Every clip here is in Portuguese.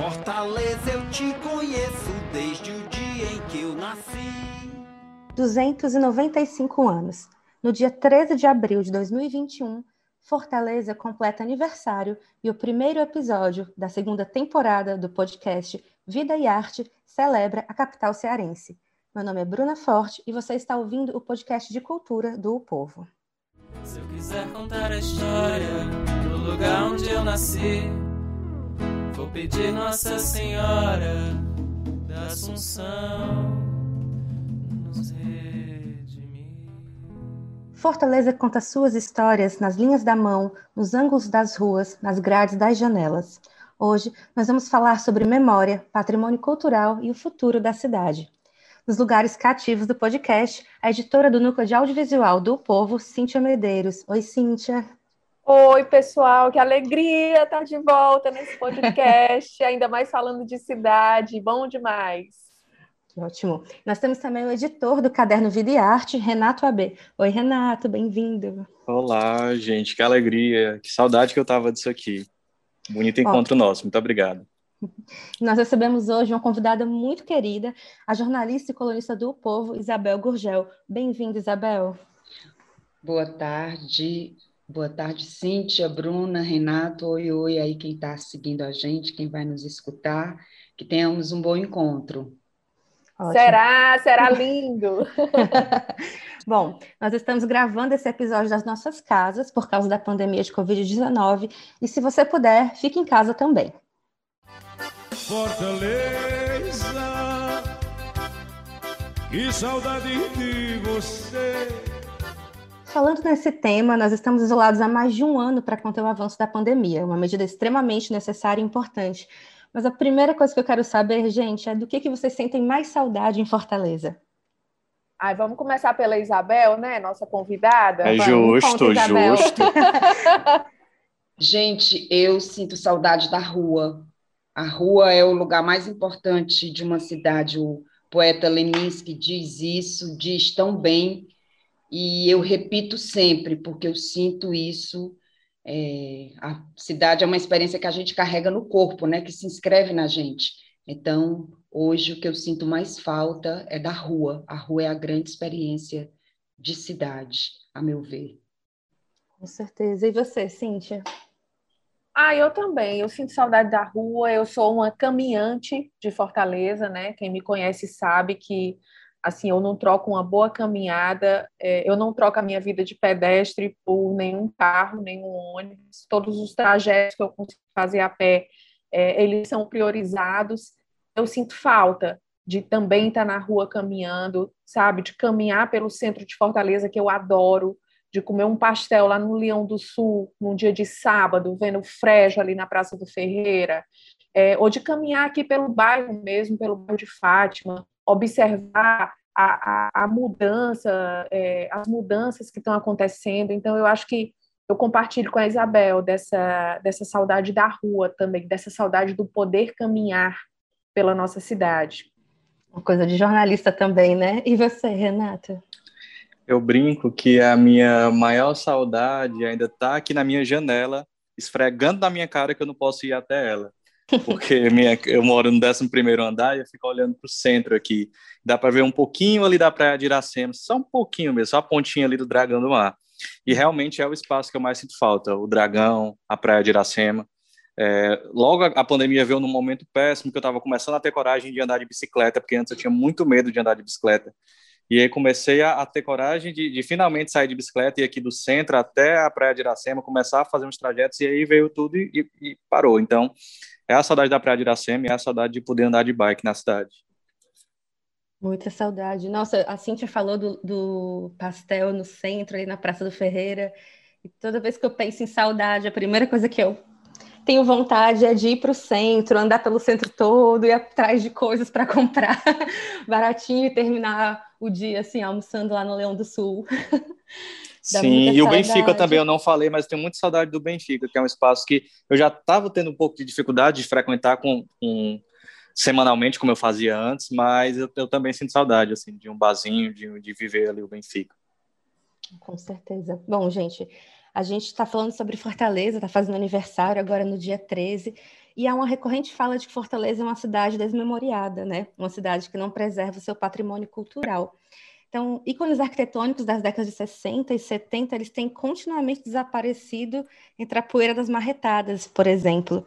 Fortaleza, eu te conheço desde o dia em que eu nasci. 295 anos. No dia 13 de abril de 2021, Fortaleza completa aniversário e o primeiro episódio da segunda temporada do podcast Vida e Arte celebra a capital cearense. Meu nome é Bruna Forte e você está ouvindo o podcast de cultura do o Povo. Se eu quiser contar a história do lugar onde eu nasci, vou pedir Nossa Senhora da Assunção nos. Fortaleza conta suas histórias nas linhas da mão, nos ângulos das ruas, nas grades das janelas. Hoje nós vamos falar sobre memória, patrimônio cultural e o futuro da cidade nos lugares cativos do podcast, a editora do Núcleo de Audiovisual do Povo, Cíntia Medeiros. Oi, Cíntia. Oi, pessoal, que alegria estar de volta nesse podcast, ainda mais falando de cidade, bom demais. Ótimo. Nós temos também o editor do Caderno Vida e Arte, Renato AB. Oi, Renato, bem-vindo. Olá, gente, que alegria, que saudade que eu estava disso aqui. Bonito encontro Ó, nosso, muito obrigado. Nós recebemos hoje uma convidada muito querida, a jornalista e colunista do o Povo, Isabel Gurgel. Bem-vinda, Isabel. Boa tarde, boa tarde, Cíntia, Bruna, Renato, oi, oi, aí quem está seguindo a gente, quem vai nos escutar, que tenhamos um bom encontro. Ótimo. Será, será lindo. Bom, nós estamos gravando esse episódio das nossas casas por causa da pandemia de Covid-19 e se você puder, fique em casa também. Fortaleza. Que saudade de você. Falando nesse tema, nós estamos isolados há mais de um ano para conter o avanço da pandemia, uma medida extremamente necessária e importante. Mas a primeira coisa que eu quero saber, gente, é do que, que vocês sentem mais saudade em Fortaleza? Ai, vamos começar pela Isabel, né? Nossa convidada. É justo, conta, justo. gente, eu sinto saudade da rua. A rua é o lugar mais importante de uma cidade. O poeta Leninski diz isso, diz tão bem, e eu repito sempre, porque eu sinto isso. É, a cidade é uma experiência que a gente carrega no corpo, né, que se inscreve na gente. Então, hoje, o que eu sinto mais falta é da rua. A rua é a grande experiência de cidade, a meu ver. Com certeza. E você, Cíntia? Ah, eu também. Eu sinto saudade da rua. Eu sou uma caminhante de Fortaleza, né? Quem me conhece sabe que assim eu não troco uma boa caminhada. É, eu não troco a minha vida de pedestre por nenhum carro, nenhum ônibus. Todos os trajetos que eu consigo fazer a pé, é, eles são priorizados. Eu sinto falta de também estar na rua caminhando, sabe? De caminhar pelo centro de Fortaleza, que eu adoro de comer um pastel lá no Leão do Sul, num dia de sábado, vendo o Frejo ali na Praça do Ferreira, é, ou de caminhar aqui pelo bairro mesmo, pelo bairro de Fátima, observar a, a, a mudança, é, as mudanças que estão acontecendo. Então, eu acho que eu compartilho com a Isabel dessa, dessa saudade da rua também, dessa saudade do poder caminhar pela nossa cidade. Uma coisa de jornalista também, né? E você, Renata? Eu brinco que a minha maior saudade ainda está aqui na minha janela, esfregando na minha cara que eu não posso ir até ela. Porque minha, eu moro no 11 andar e eu fico olhando para o centro aqui. Dá para ver um pouquinho ali da Praia de Iracema, só um pouquinho mesmo, só a pontinha ali do Dragão do Mar. E realmente é o espaço que eu mais sinto falta, o Dragão, a Praia de Iracema. É, logo a, pandemia veio num momento péssimo, que eu estava começando a ter coragem de andar de bicicleta, porque antes eu tinha muito medo de andar de bicicleta. E aí comecei a, a ter coragem de, de, finalmente sair de bicicleta e aqui do centro até a Praia de Iracema, começar a fazer uns trajetos e aí veio tudo e, e, e parou. Então, é a saudade da Praia de Iracema é a saudade de poder andar de bike na cidade. Muita saudade. Nossa, a Cintia falou do, do pastel no centro, ali na Praça do Ferreira. E toda vez que eu penso em saudade, a primeira coisa que eu tenho vontade é de ir para o centro, andar pelo centro todo, ir atrás de coisas para comprar baratinho e terminar o dia assim, almoçando lá no Leão do Sul. Sim, e o Benfica também, eu não falei, mas tenho muita saudade do Benfica, que é um espaço que eu já estava tendo um pouco de dificuldade de frequentar com, com semanalmente, como eu fazia antes, mas eu, eu, também sinto saudade, assim, de um barzinho, de, de viver ali o Benfica. Com certeza. Bom, gente, a gente está falando sobre Fortaleza, está fazendo aniversário agora no dia 13, E há uma recorrente fala de que Fortaleza é uma cidade desmemoriada, né? Uma cidade que não preserva o seu patrimônio cultural. Então, ícones arquitetônicos das décadas de 60 e 70, eles têm continuamente desaparecido entre a poeira das marretadas, por exemplo.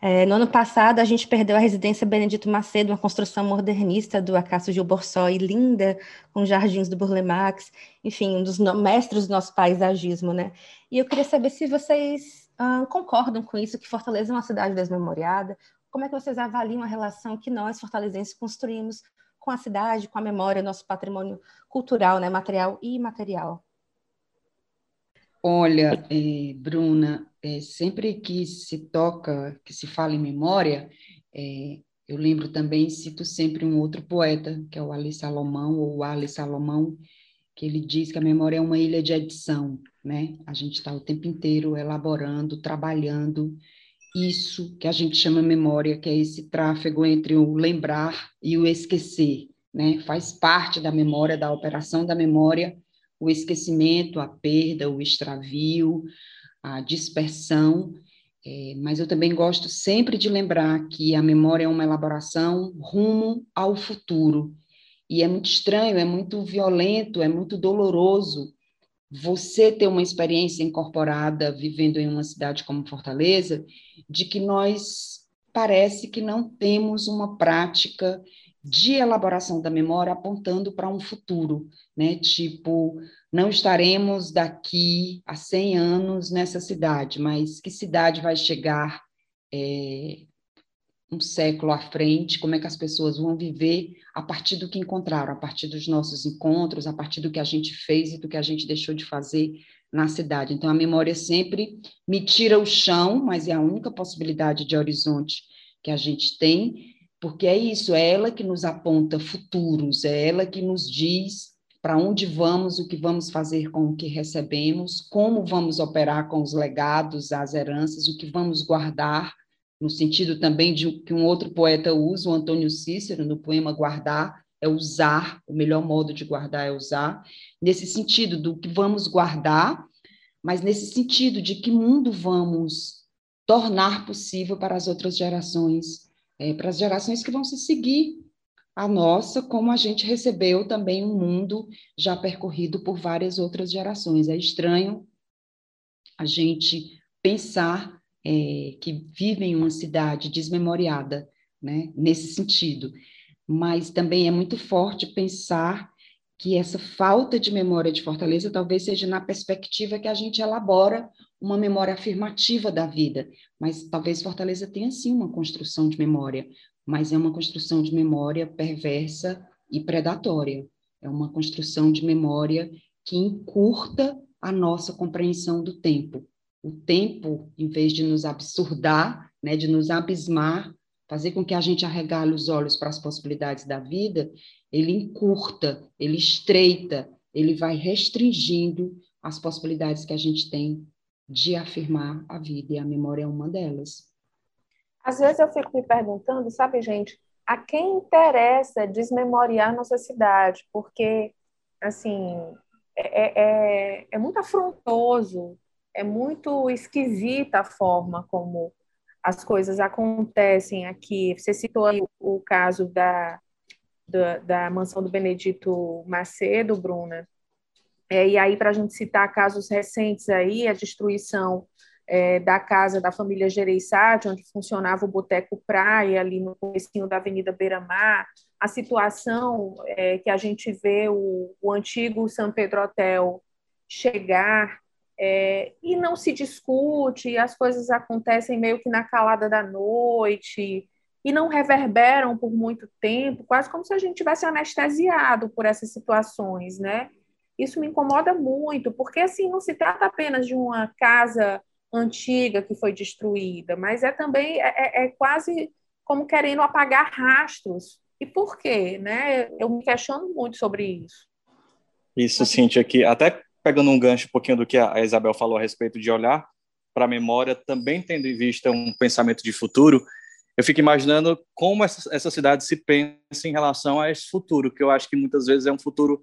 É, no ano passado, a gente perdeu a residência Benedito Macedo, uma construção modernista do Acácio Gil Borsoi, linda, com jardins do Burle Marx, enfim, um dos mestres do nosso paisagismo, né? E eu queria saber se vocês ah, concordam com isso, que Fortaleza é uma cidade desmemoriada, como é que vocês avaliam a relação que nós, fortalezenses, construímos com a cidade, com a memória, nosso patrimônio cultural, né, material e imaterial? Olha, eh, Bruna, é, sempre que se toca, que se fala em memória, é, eu lembro também, cito sempre um outro poeta, que é o Ali Salomão, ou Ali Salomão, que ele diz que a memória é uma ilha de edição, né? A gente está o tempo inteiro elaborando, trabalhando isso que a gente chama memória, que é esse tráfego entre o lembrar e o esquecer, né? Faz parte da memória, da operação da memória, o esquecimento, a perda, o extravio, a dispersão, é, mas eu também gosto sempre de lembrar que a memória é uma elaboração rumo ao futuro. E é muito estranho, é muito violento, é muito doloroso você ter uma experiência incorporada vivendo em uma cidade como Fortaleza, de que nós parece que não temos uma prática de elaboração da memória apontando para um futuro, né? Tipo, não estaremos daqui a 100 anos nessa cidade, mas que cidade vai chegar é, um século à frente? Como é que as pessoas vão viver a partir do que encontraram, a partir dos nossos encontros, a partir do que a gente fez e do que a gente deixou de fazer na cidade? Então, a memória sempre me tira o chão, mas é a única possibilidade de horizonte que a gente tem porque é isso, é ela que nos aponta futuros, é ela que nos diz para onde vamos, o que vamos fazer com o que recebemos, como vamos operar com os legados, as heranças, o que vamos guardar, no sentido também de que um outro poeta usa, o Antônio Cícero, no poema Guardar, é usar, o melhor modo de guardar é usar, nesse sentido do que vamos guardar, mas nesse sentido de que mundo vamos tornar possível para as outras gerações é, para as gerações que vão se seguir a nossa, como a gente recebeu também um mundo já percorrido por várias outras gerações. É estranho a gente pensar é, que vive em uma cidade desmemoriada, né, nesse sentido. Mas também é muito forte pensar que essa falta de memória de Fortaleza talvez seja na perspectiva que a gente elabora uma memória afirmativa da vida, mas talvez Fortaleza tenha sim uma construção de memória, mas é uma construção de memória perversa e predatória. É uma construção de memória que encurta a nossa compreensão do tempo. O tempo, em vez de nos absurdar, né, de nos abismar, fazer com que a gente arregale os olhos para as possibilidades da vida, ele encurta, ele estreita, ele vai restringindo as possibilidades que a gente tem de afirmar a vida, e a memória é uma delas. Às vezes eu fico me perguntando, sabe, gente, a quem interessa desmemoriar nossa cidade? Porque, assim, é, é, é muito afrontoso, é muito esquisita a forma como as coisas acontecem aqui. Você citou o caso da, da, da mansão do Benedito Macedo, Bruna, é, e aí, para a gente citar casos recentes aí, a destruição é, da casa da família Gereissati, onde funcionava o Boteco Praia, ali no comecinho da Avenida Beira-Mar, a situação é, que a gente vê o, o antigo São Pedro Hotel chegar é, e não se discute, as coisas acontecem meio que na calada da noite e não reverberam por muito tempo, quase como se a gente tivesse anestesiado por essas situações, né? Isso me incomoda muito, porque assim não se trata apenas de uma casa antiga que foi destruída, mas é também é, é, é quase como querendo apagar rastros. E por quê? Né? Eu me questiono muito sobre isso. Isso, Cintia, aqui, até pegando um gancho um pouquinho do que a Isabel falou a respeito de olhar para a memória, também tendo em vista um pensamento de futuro, eu fico imaginando como essa, essa cidade se pensa em relação a esse futuro, que eu acho que muitas vezes é um futuro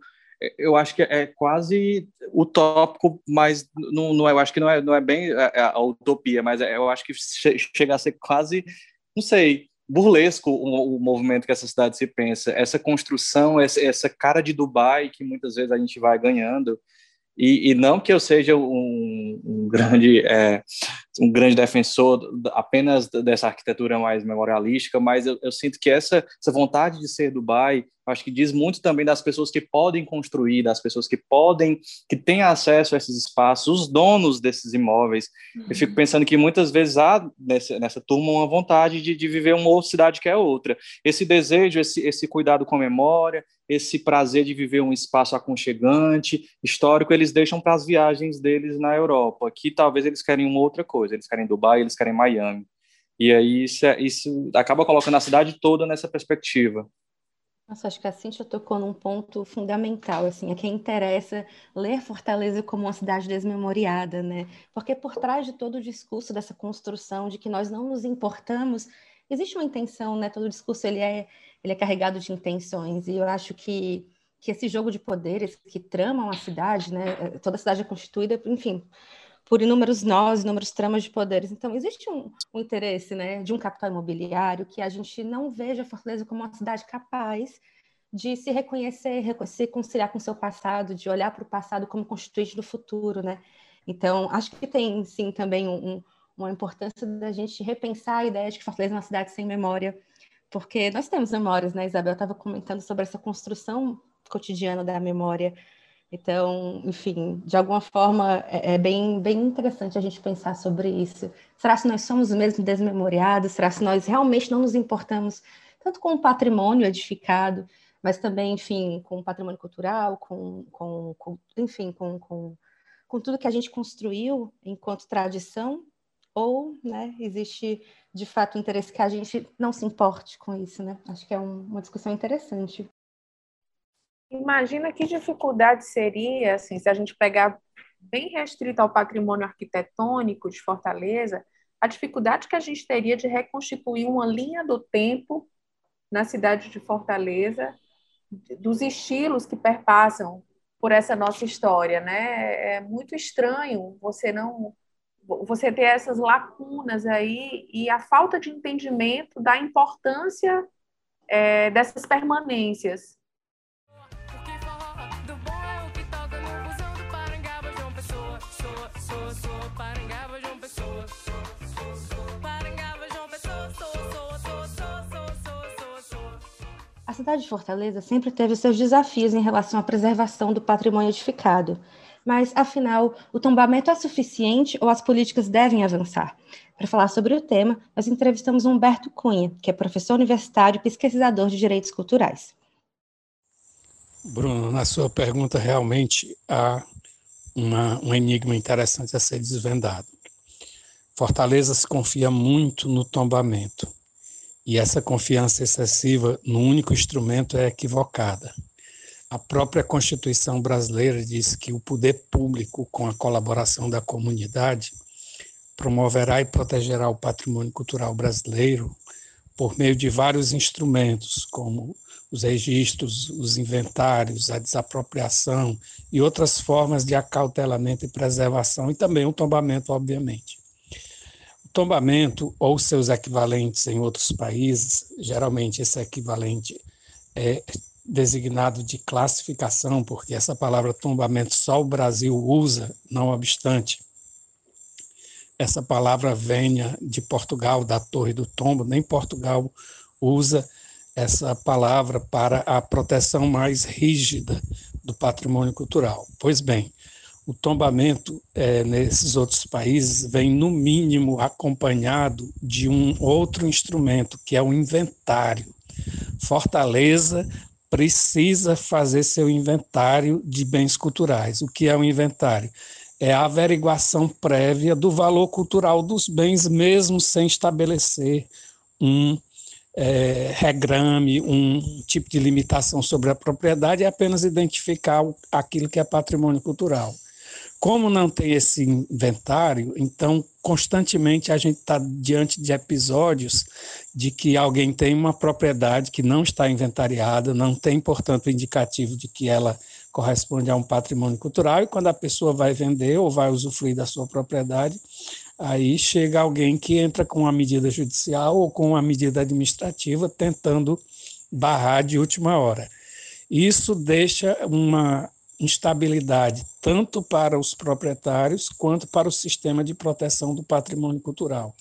eu acho que é quase utópico, mas não, não eu acho que não é, não é bem a, a utopia, mas é, eu acho que chega a ser quase, não sei, burlesco o, o, movimento que essa cidade se pensa, essa construção, essa, essa cara de Dubai que muitas vezes a gente vai ganhando, e, e não que eu seja um, um grande é, um grande defensor apenas dessa arquitetura mais memorialística, mas eu, eu, sinto que essa, essa vontade de ser Dubai, acho que diz muito também das pessoas que podem construir, das pessoas que podem, que têm acesso a esses espaços, os donos desses imóveis. Uhum. Eu fico uhum. pensando que muitas vezes há nessa, nessa turma uma vontade de, de viver uma outra cidade que é outra. Esse desejo, esse, esse cuidado com a memória, esse prazer de viver um espaço aconchegante, histórico, eles deixam para as viagens deles na Europa. Aqui talvez eles querem uma outra coisa, eles querem Dubai, eles querem Miami. E aí isso, é, isso acaba colocando a cidade toda nessa perspectiva. Nossa, acho que a Cintia tocou num ponto fundamental, assim, a quem interessa ler Fortaleza como uma cidade desmemoriada, né? Porque por trás de todo o discurso dessa construção de que nós não nos importamos, existe uma intenção, né? Todo discurso ele é ele é carregado de intenções. E eu acho que, que esse jogo de poderes que tramam a cidade, né, é, toda a cidade é constituída, enfim, por inúmeros nós, inúmeros tramas de poderes. Então, existe um, um, interesse né, de um capital imobiliário que a gente não veja Fortaleza como uma cidade capaz de se reconhecer, se conciliar com o seu passado, de olhar para o passado como constituinte do futuro, né? Então, acho que tem, sim, também um, uma importância da gente repensar a ideia de que Fortaleza é uma cidade sem memória, porque nós temos memórias, né? Isabel estava comentando sobre essa construção cotidiana da memória. Então, enfim, de alguma forma é, é bem, bem interessante a gente pensar sobre isso. Será que nós somos mesmo desmemoriados? Será que nós realmente não nos importamos tanto com o patrimônio edificado, mas também, enfim, com o patrimônio cultural, com, com, com enfim, com, com, com tudo que a gente construiu enquanto tradição ou né, existe de fato um interesse que a gente não se importe com isso, né? Acho que é um, uma discussão interessante. Imagina que dificuldade seria, assim, se a gente pegar bem restrito ao patrimônio arquitetônico de Fortaleza, a dificuldade que a gente teria de reconstituir uma linha do tempo na cidade de Fortaleza, dos estilos que perpassam por essa nossa história, né? É muito estranho você não você ter essas lacunas aí e a falta de entendimento da importância é, dessas permanências. Cidade de Fortaleza sempre teve seus desafios em relação à preservação do patrimônio edificado, mas, afinal, o tombamento é suficiente ou as políticas devem avançar? Para falar sobre o tema, nós entrevistamos Humberto Cunha, que é professor universitário e pesquisador de direitos culturais. Bruno, na sua pergunta, realmente há uma, um enigma interessante a ser desvendado. Fortaleza se confia muito no tombamento, e essa confiança excessiva no único instrumento é equivocada. A própria Constituição brasileira diz que o poder público, com a colaboração da comunidade, promoverá e protegerá o patrimônio cultural brasileiro por meio de vários instrumentos, como os registros, os inventários, a desapropriação e outras formas de acautelamento e preservação, e também o tombamento, obviamente. Tombamento, ou seus equivalentes em outros países, geralmente esse equivalente é designado de classificação, porque essa palavra tombamento só o Brasil usa, não obstante essa palavra venha de Portugal, da Torre do Tombo, nem Portugal usa essa palavra para a proteção mais rígida do patrimônio cultural. Pois bem, o tombamento é, nesses outros países vem, no mínimo, acompanhado de um outro instrumento, que é o inventário. Fortaleza precisa fazer seu inventário de bens culturais. O que é um inventário? É a averiguação prévia do valor cultural dos bens, mesmo sem estabelecer um é, regrame, um tipo de limitação sobre a propriedade, é apenas identificar aquilo que é patrimônio cultural. Como não tem esse inventário, então constantemente a gente está diante de episódios de que alguém tem uma propriedade que não está inventariada, não tem, portanto, indicativo de que ela corresponde a um patrimônio cultural, e quando a pessoa vai vender ou vai usufruir da sua propriedade, aí chega alguém que entra com uma medida judicial ou com uma medida administrativa tentando barrar de última hora. Isso deixa uma instabilidade tanto para os proprietários quanto para o sistema de proteção do patrimônio cultural.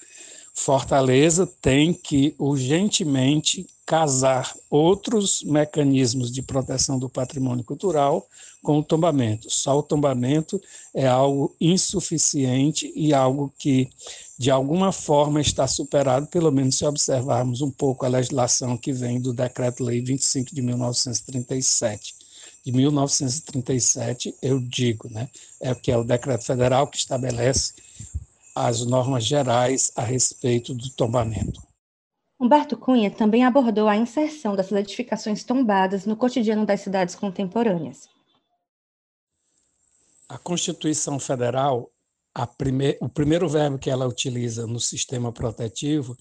Fortaleza tem que urgentemente casar outros mecanismos de proteção do patrimônio cultural com o tombamento. Só o tombamento é algo insuficiente e algo que, de alguma forma, está superado, pelo menos se observarmos um pouco a legislação que vem do Decreto-Lei 25 de 1937 de 1937, eu digo, né, é que é o decreto federal que estabelece as normas gerais a respeito do tombamento. Humberto Cunha também abordou a inserção dessas edificações tombadas no cotidiano das cidades contemporâneas. A Constituição Federal, prime... o primeiro verbo que ela utiliza no sistema protetivo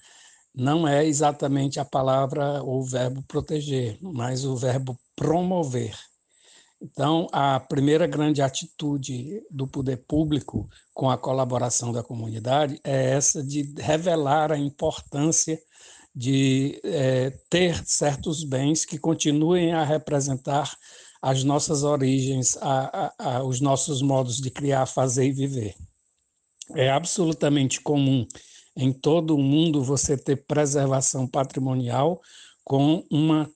não é exatamente a palavra ou o verbo proteger, mas o verbo promover. Então, a primeira grande atitude do poder público com a colaboração da comunidade é essa de revelar a importância de é, ter certos bens que continuem a representar as nossas origens, a, a, a, os nossos modos de criar, fazer e viver. É absolutamente comum em todo o mundo você ter preservação patrimonial com uma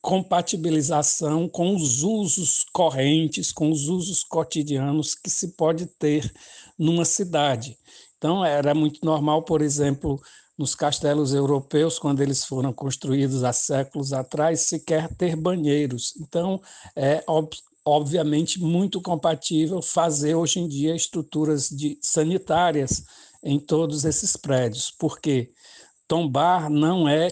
compatibilização com os usos correntes, com os usos cotidianos que se pode ter numa cidade. Então, era muito normal, por exemplo, nos castelos europeus, quando eles foram construídos há séculos atrás, sequer ter banheiros. Então, é obviamente muito compatível fazer hoje em dia estruturas de, sanitárias em todos esses prédios, porque tombar não é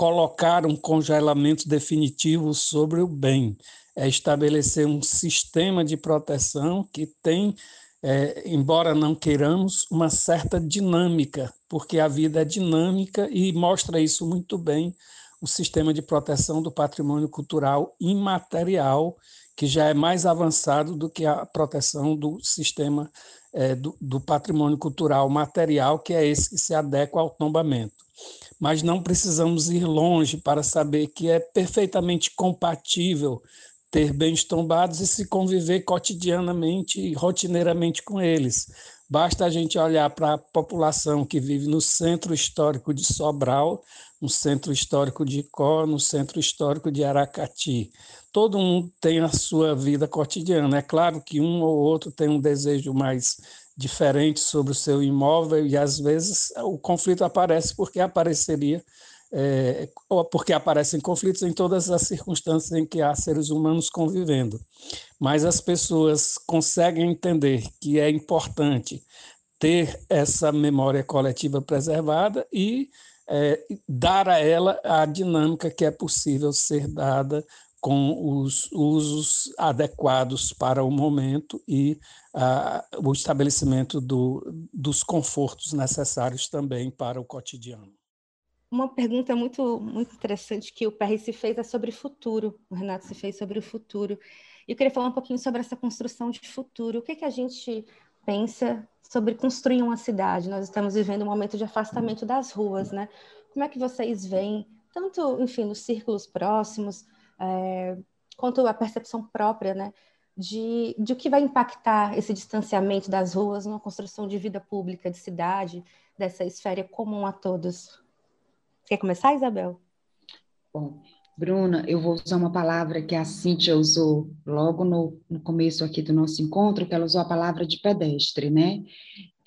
colocar um congelamento definitivo sobre o bem, é estabelecer um sistema de proteção que tem, é, embora não queiramos, uma certa dinâmica, porque a vida é dinâmica e mostra isso muito bem o sistema de proteção do patrimônio cultural imaterial, que já é mais avançado do que a proteção do sistema é, do, do patrimônio cultural material, que é esse que se adequa ao tombamento mas não precisamos ir longe para saber que é perfeitamente compatível ter bens tombados e se conviver cotidianamente e rotineiramente com eles. Basta a gente olhar para a população que vive no centro histórico de Sobral, no centro histórico de Icó, no centro histórico de Aracati. Todo mundo tem a sua vida cotidiana. É claro que um ou outro tem um desejo mais diferentes sobre o seu imóvel e às vezes o conflito aparece porque apareceria é, porque aparecem conflitos em todas as circunstâncias em que há seres humanos convivendo. Mas as pessoas conseguem entender que é importante ter essa memória coletiva preservada e é, dar a ela a dinâmica que é possível ser dada com os usos adequados para o momento e uh, o estabelecimento do, dos confortos necessários também para o cotidiano. Uma pergunta muito, muito interessante que o PR se fez é sobre futuro, o Renato se fez sobre o futuro. E eu queria falar um pouquinho sobre essa construção de futuro. O que, que a gente pensa sobre construir uma cidade? Nós estamos vivendo um momento de afastamento das ruas, né? Como é que vocês veem, tanto, enfim, nos círculos próximos, é, quanto a percepção própria, né, de, de o que vai impactar esse distanciamento das ruas numa construção de vida pública, de cidade, dessa esfera comum a todos. Quer começar, Isabel? Bom, Bruna, eu vou usar uma palavra que a Cíntia usou logo no, no começo aqui do nosso encontro, que ela usou a palavra de pedestre, né?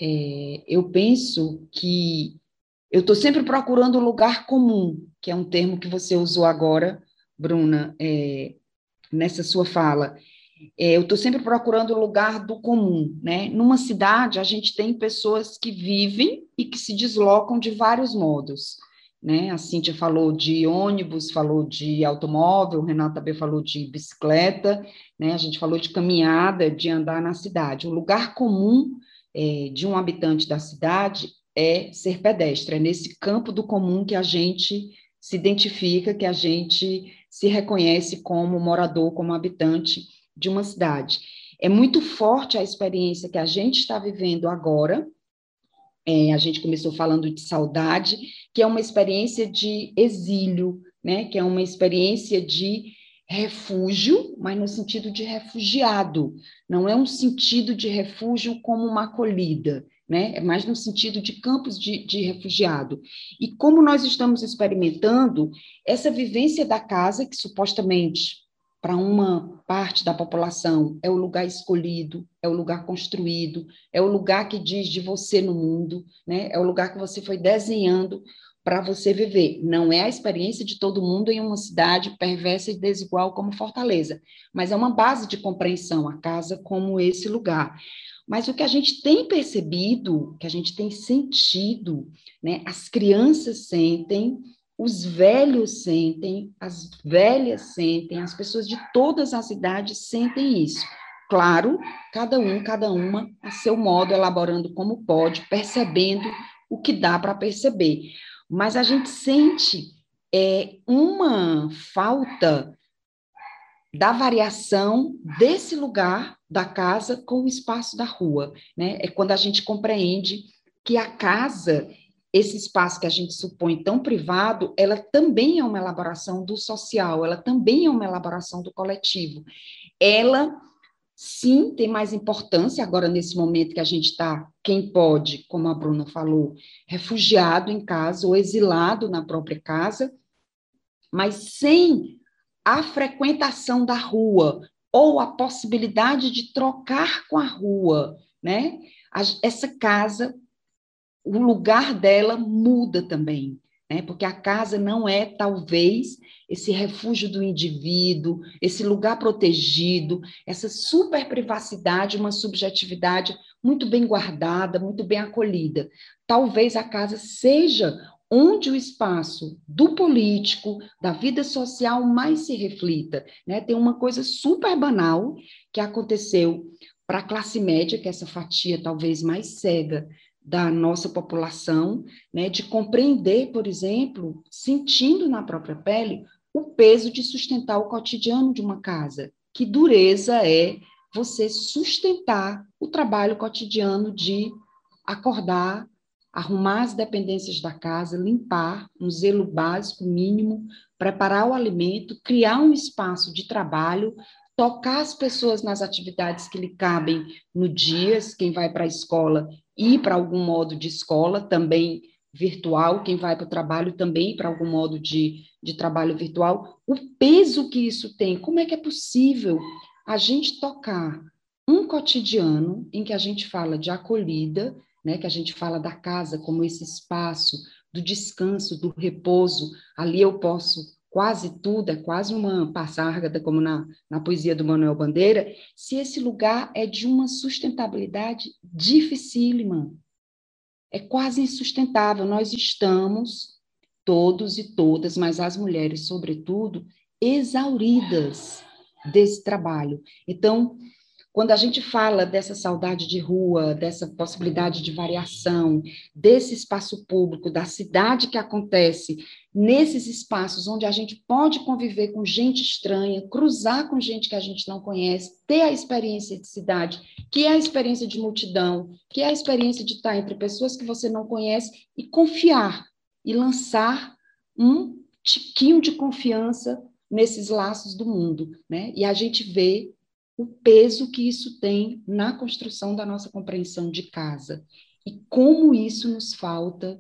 É, eu penso que eu estou sempre procurando um lugar comum, que é um termo que você usou agora, Bruna, é, nessa sua fala. É, eu estou sempre procurando o lugar do comum, né? Numa cidade, a gente tem pessoas que vivem e que se deslocam de vários modos, né? A Cíntia falou de ônibus, falou de automóvel, o Renato também falou de bicicleta, né? A gente falou de caminhada, de andar na cidade. O lugar comum é, de um habitante da cidade é ser pedestre, é nesse campo do comum que a gente se identifica, que a gente se reconhece como morador, como habitante de uma cidade. É muito forte a experiência que a gente está vivendo agora. É, a gente começou falando de saudade, que é uma experiência de exílio, né? Que é uma experiência de refúgio, mas no sentido de refugiado. Não é um sentido de refúgio como uma acolhida, né? É mais no sentido de campos de, de refugiado. E como nós estamos experimentando essa vivência da casa, que supostamente para uma parte da população é o lugar escolhido, é o lugar construído, é o lugar que diz de você no mundo, né? É o lugar que você foi desenhando para você viver. Não é a experiência de todo mundo em uma cidade perversa e desigual como Fortaleza, mas é uma base de compreensão a casa como esse lugar. Mas o que a gente tem percebido, que a gente tem sentido, né, as crianças sentem, os velhos sentem, as velhas sentem, as pessoas de todas as idades sentem isso. Claro, cada um, cada uma, a seu modo, elaborando como pode, percebendo o que dá para perceber. Mas a gente sente é, uma falta da variação desse lugar da casa com o espaço da rua, né? É quando a gente compreende que a casa, esse espaço que a gente supõe tão privado, ela também é uma elaboração do social, ela também é uma elaboração do coletivo. Ela sim tem mais importância agora nesse momento que a gente está, quem pode, como a Bruna falou, refugiado em casa ou exilado na própria casa, mas sem a frequentação da rua, ou a possibilidade de trocar com a rua, né? Essa casa, o lugar dela muda também, né? Porque a casa não é talvez esse refúgio do indivíduo, esse lugar protegido, essa super privacidade, uma subjetividade muito bem guardada, muito bem acolhida. Talvez a casa seja onde o espaço do político, da vida social mais se reflita. Né? Tem uma coisa super banal que aconteceu para a classe média, que é essa fatia talvez mais cega da nossa população, né, de compreender, por exemplo, sentindo na própria pele o peso de sustentar o cotidiano de uma casa. Que dureza é você sustentar o trabalho cotidiano de acordar, arrumar as dependências da casa, limpar, um zelo básico mínimo, preparar o alimento, criar um espaço de trabalho, tocar as pessoas nas atividades que lhe cabem no dia, quem vai para a escola ir para algum modo de escola, também virtual, quem vai para o trabalho também para algum modo de, de trabalho virtual, o peso que isso tem, como é que é possível a gente tocar um cotidiano em que a gente fala de acolhida, né, que a gente fala da casa como esse espaço do descanso, do repouso, ali eu posso quase tudo, é quase uma passárgada, como na, na poesia do Manuel Bandeira, se esse lugar é de uma sustentabilidade dificílima, é quase insustentável. Nós estamos, todos e todas, mas as mulheres, sobretudo, exauridas desse trabalho. Então, quando a gente fala dessa saudade de rua, dessa possibilidade de variação, desse espaço público, da cidade que acontece, nesses espaços onde a gente pode conviver com gente estranha, cruzar com gente que a gente não conhece, ter a experiência de cidade, que é a experiência de multidão, que é a experiência de estar entre pessoas que você não conhece e confiar e lançar um tiquinho de confiança nesses laços do mundo, né? E a gente vê o peso que isso tem na construção da nossa compreensão de casa e como isso nos falta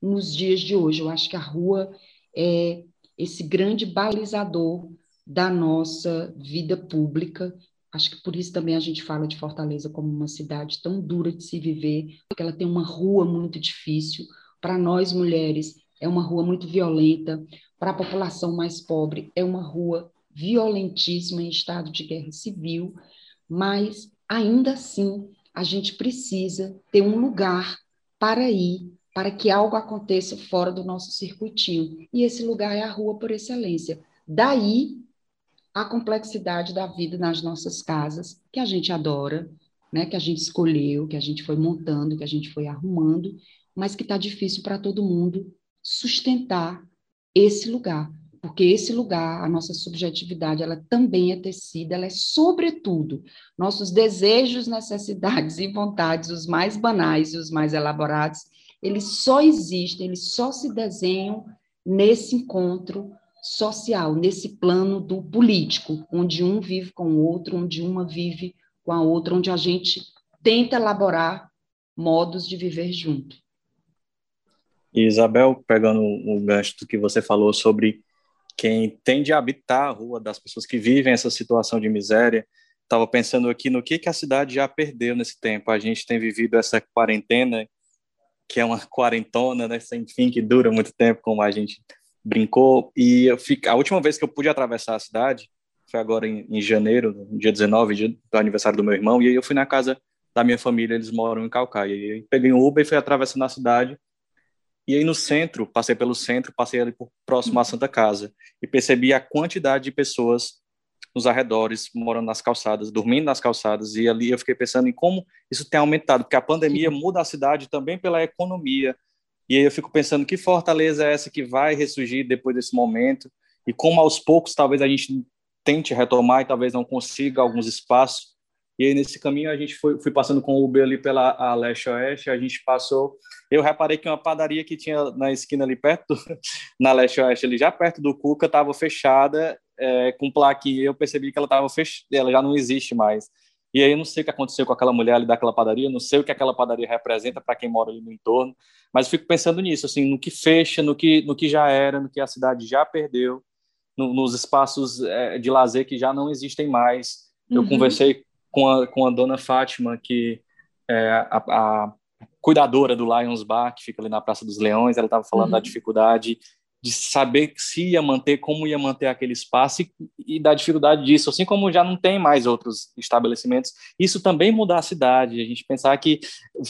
nos dias de hoje. Eu acho que a rua é esse grande balizador da nossa vida pública. Acho que por isso também a gente fala de Fortaleza como uma cidade tão dura de se viver, porque ela tem uma rua muito difícil. Para nós mulheres, é uma rua muito violenta. Para a população mais pobre, é uma rua violentíssima em estado de guerra civil, mas ainda assim a gente precisa ter um lugar para ir, para que algo aconteça fora do nosso circuitinho. E esse lugar é a rua por excelência. Daí a complexidade da vida nas nossas casas, que a gente adora, né, que a gente escolheu, que a gente foi montando, que a gente foi arrumando, mas que está difícil para todo mundo sustentar esse lugar porque esse lugar, a nossa subjetividade, ela também é tecida, ela é sobretudo nossos desejos, necessidades e vontades, os mais banais e os mais elaborados, eles só existem, eles só se desenham nesse encontro social, nesse plano do político, onde um vive com o outro, onde uma vive com a outra, onde a gente tenta elaborar modos de viver junto. Isabel, pegando o gancho que você falou sobre quem tende a habitar a rua, das pessoas que vivem essa situação de miséria, estava pensando aqui no que, que a cidade já perdeu nesse tempo. A gente tem vivido essa quarentena, que é uma quarentona, né, sem fim, que dura muito tempo, como a gente brincou. E eu fico, a última vez que eu pude atravessar a cidade foi agora em, em janeiro, dia 19, dia do aniversário do meu irmão, e aí eu fui na casa da minha família, eles moram em Calcaia. E aí peguei um Uber e fui atravessando a cidade e aí no centro, passei pelo centro, passei ali por próximo à Santa Casa e percebi a quantidade de pessoas nos arredores, morando nas calçadas, dormindo nas calçadas, e ali eu fiquei pensando em como isso tem aumentado, porque a pandemia muda a cidade também pela economia, e aí eu fico pensando que fortaleza é essa que vai ressurgir depois desse momento, e como aos poucos talvez a gente tente retomar e talvez não consiga alguns espaços, e aí nesse caminho a gente foi, fui passando com o Uber ali pela leste-oeste, a gente passou eu reparei que uma padaria que tinha na esquina ali perto, na leste-oeste, ali já perto do Cuca, estava fechada é, com plaquinha. Eu percebi que ela estava fechada, ela já não existe mais. E aí eu não sei o que aconteceu com aquela mulher ali daquela padaria, não sei o que aquela padaria representa para quem mora ali no entorno, mas fico pensando nisso, assim, no que fecha, no que, no que já era, no que a cidade já perdeu, no, nos espaços é, de lazer que já não existem mais. Eu uhum. conversei com a, com a dona Fátima, que é, a, a cuidadora do Lions Bar, que fica ali na Praça dos Leões, ela estava falando uhum. da dificuldade de saber se ia manter, como ia manter aquele espaço e, e, da dificuldade disso, assim como já não tem mais outros estabelecimentos, isso também muda a cidade, a gente pensar que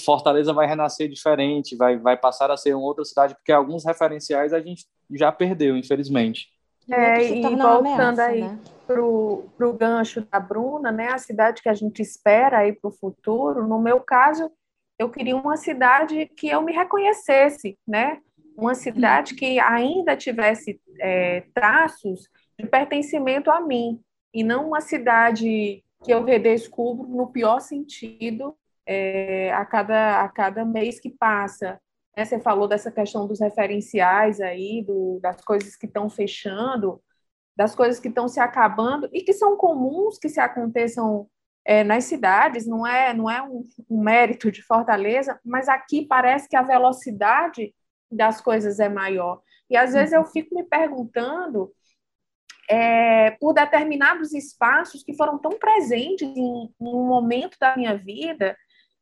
Fortaleza vai renascer diferente, vai, vai passar a ser uma outra cidade, porque alguns referenciais a gente já perdeu, infelizmente. É, e voltando ameaça, aí né? para o gancho da Bruna, né, a cidade que a gente espera aí para o futuro, no meu caso, eu queria uma cidade que eu me reconhecesse, né? Uma cidade que ainda tivesse é, traços de pertencimento a mim, e não uma cidade que eu redescubro no pior sentido é, a, cada, a cada mês que passa. Né? Você falou dessa questão dos referenciais aí, do, das coisas que estão fechando, das coisas que estão se acabando e que são comuns que se aconteçam é, nas cidades, não é, não é um, um, mérito de Fortaleza, mas aqui parece que a velocidade das coisas é maior. E às vezes eu fico me perguntando é, por determinados espaços que foram tão presentes em, em, um momento da minha vida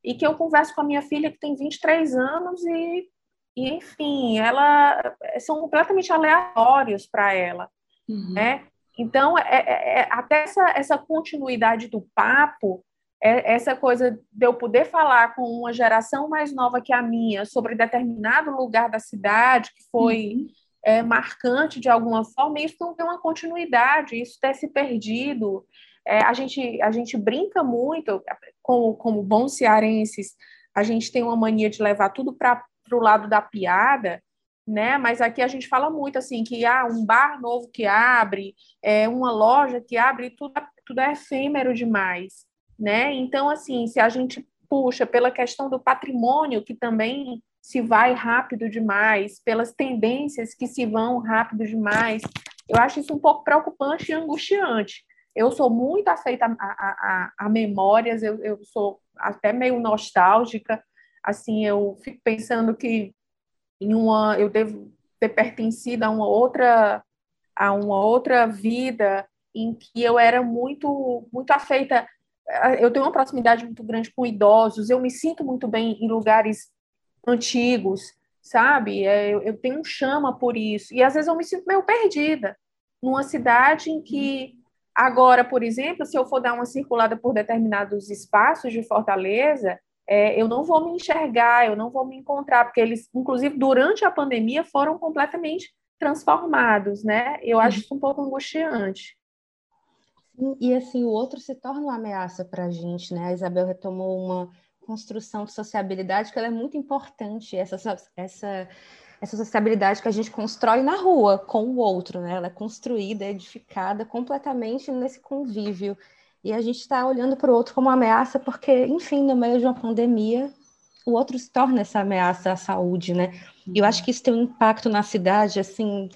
e que eu converso com a minha filha que tem 23 anos e, e enfim, ela são completamente aleatórios para ela, uhum. né? Então, é, é, é, até essa, essa continuidade do papo, é, essa coisa de eu poder falar com uma geração mais nova que a minha sobre determinado lugar da cidade que foi uhum. é, marcante de alguma forma, isso não tem uma continuidade, isso ter se perdido. É, a, gente, a gente brinca muito, como, como bons cearenses, a gente tem uma mania de levar tudo para o lado da piada, né? Mas aqui a gente fala muito assim que há ah, um bar novo que abre, é uma loja que abre, tudo tudo é efêmero demais, né? Então assim, se a gente puxa pela questão do patrimônio que também se vai rápido demais, pelas tendências que se vão rápido demais, eu acho isso um pouco preocupante e angustiante. Eu sou muito afeita a, a, a, memórias, eu, eu sou até meio nostálgica, assim, eu fico pensando que em uma eu devo ter pertencido a uma outra a uma outra vida em que eu era muito muito afeita eu tenho uma proximidade muito grande com idosos eu me sinto muito bem em lugares antigos sabe? É, eu, eu tenho um chama por isso. E às vezes eu me sinto meio perdida numa cidade em que agora por exemplo se eu for dar uma circulada por determinados espaços de Fortaleza é, eu não vou me enxergar, eu não vou me encontrar, porque eles, inclusive, durante a pandemia, foram completamente transformados, né? Eu acho isso um pouco angustiante. E assim, o outro se torna uma ameaça para a gente, né? A Isabel retomou uma construção de sociabilidade que ela é muito importante, essa, essa essa sociabilidade que a gente constrói na rua com o outro, né? Ela é construída, edificada completamente nesse convívio. E a gente está olhando para o outro como ameaça, porque, enfim, no meio de uma pandemia, o outro se torna essa ameaça à saúde, né? E eu acho que isso tem um impacto na cidade, assim,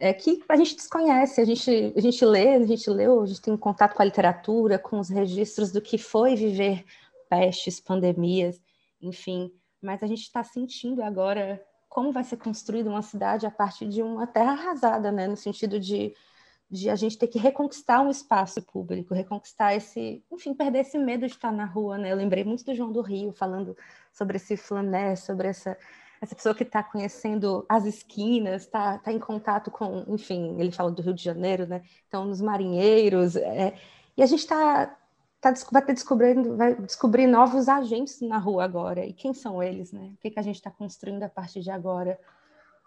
é que a gente desconhece, a gente, a gente lê, a gente leu, a gente tem contato com a literatura, com os registros do que foi viver pestes, pandemias, enfim, mas a gente está sentindo agora como vai ser construída uma cidade a partir de uma terra arrasada, né, no sentido de, de a gente ter que reconquistar um espaço público, reconquistar esse, enfim, perder esse medo de estar na rua, né, eu lembrei muito do João do Rio, falando sobre esse flané, sobre essa essa pessoa que está conhecendo as esquinas, está tá em contato com, enfim, ele fala do Rio de Janeiro, né? Então, nos marinheiros, é, e a gente está tá, vai ter descobrindo, vai descobrir novos agentes na rua agora. E quem são eles, né? O que, que a gente está construindo a partir de agora?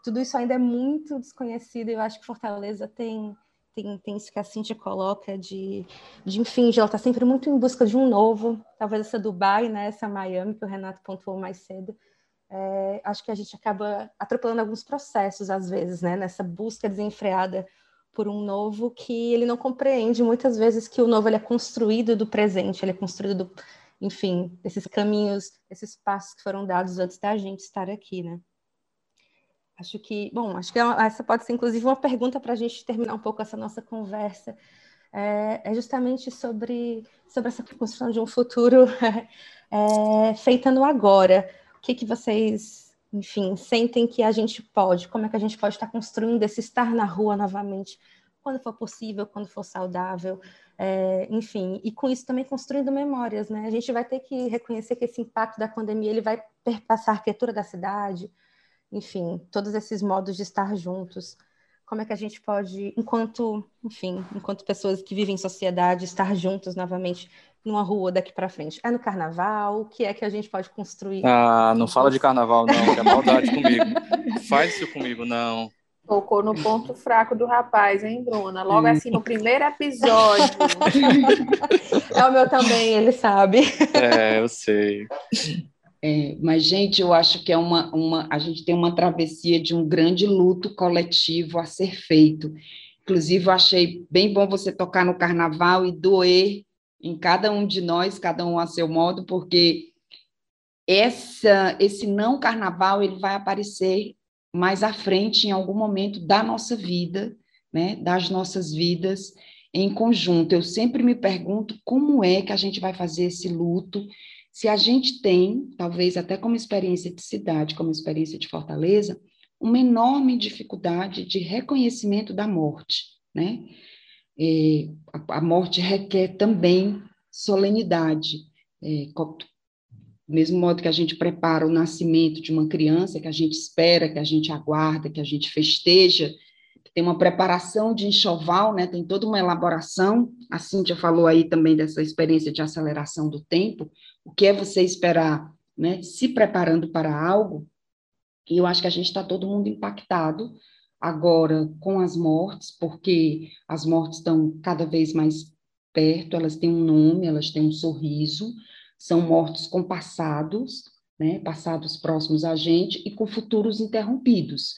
Tudo isso ainda é muito desconhecido. Eu acho que Fortaleza tem tem, tem isso que a Cintia coloca de, de enfim, de ela está sempre muito em busca de um novo. Talvez essa Dubai, né? Essa Miami que o Renato pontuou mais cedo é, acho que a gente acaba atropelando alguns processos, às vezes, né? Nessa busca desenfreada por um novo que ele não compreende muitas vezes que o novo ele é construído do presente, ele é construído, do, enfim, desses caminhos, esses passos que foram dados antes da gente estar aqui, né? Acho que, bom, acho que é essa pode ser inclusive uma pergunta para a gente terminar um pouco essa nossa conversa. É, é, justamente sobre, sobre essa construção de um futuro é, feita no agora o que, que vocês, enfim, sentem que a gente pode, como é que a gente pode estar construindo esse estar na rua novamente, quando for possível, quando for saudável, é, enfim, e com isso também construindo memórias, né? A gente vai ter que reconhecer que esse impacto da pandemia ele vai perpassar a arquitetura da cidade, enfim, todos esses modos de estar juntos. Como é que a gente pode, enquanto, enfim, enquanto pessoas que vivem em sociedade, estar juntos novamente numa rua daqui para frente? É no carnaval? O que é que a gente pode construir? Ah, não fala de carnaval, não, que é maldade comigo. Faz isso comigo, não. Tocou no ponto fraco do rapaz, hein, Bruna? Logo hum. assim, no primeiro episódio. é o meu também, ele sabe. É, eu sei. É, mas, gente, eu acho que é uma, uma. A gente tem uma travessia de um grande luto coletivo a ser feito. Inclusive, eu achei bem bom você tocar no carnaval e doer em cada um de nós, cada um a seu modo, porque essa, esse não carnaval ele vai aparecer mais à frente em algum momento da nossa vida, né, das nossas vidas em conjunto. Eu sempre me pergunto como é que a gente vai fazer esse luto, se a gente tem, talvez até como experiência de cidade, como experiência de Fortaleza, uma enorme dificuldade de reconhecimento da morte, né? É, a, morte requer também solenidade. É, do mesmo modo que a gente prepara o nascimento de uma criança, que a gente espera, que a gente aguarda, que a gente festeja, tem uma preparação de enxoval, né? tem toda uma elaboração. A Cíntia falou aí também dessa experiência de aceleração do tempo. O que é você esperar, né? se preparando para algo? E eu acho que a gente está todo mundo impactado agora com as mortes, porque as mortes estão cada vez mais perto, elas têm um nome, elas têm um sorriso, são mortos com passados, né, passados próximos a gente e com futuros interrompidos.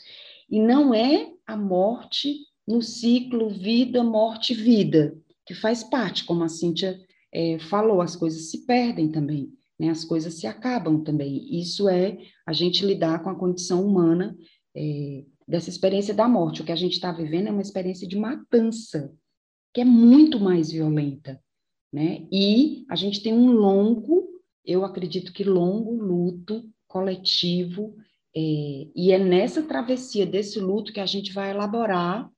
E não é a morte no ciclo vida, morte, vida, que faz parte, como a Cíntia é, falou, as coisas se perdem também, né, as coisas se acabam também. Isso é a gente lidar com a condição humana é, dessa experiência da morte. O que a gente está vivendo é uma experiência de matança, que é muito mais violenta, né? E a gente tem um longo, eu acredito que longo luto coletivo, é, e é nessa travessia desse luto que a gente vai elaborar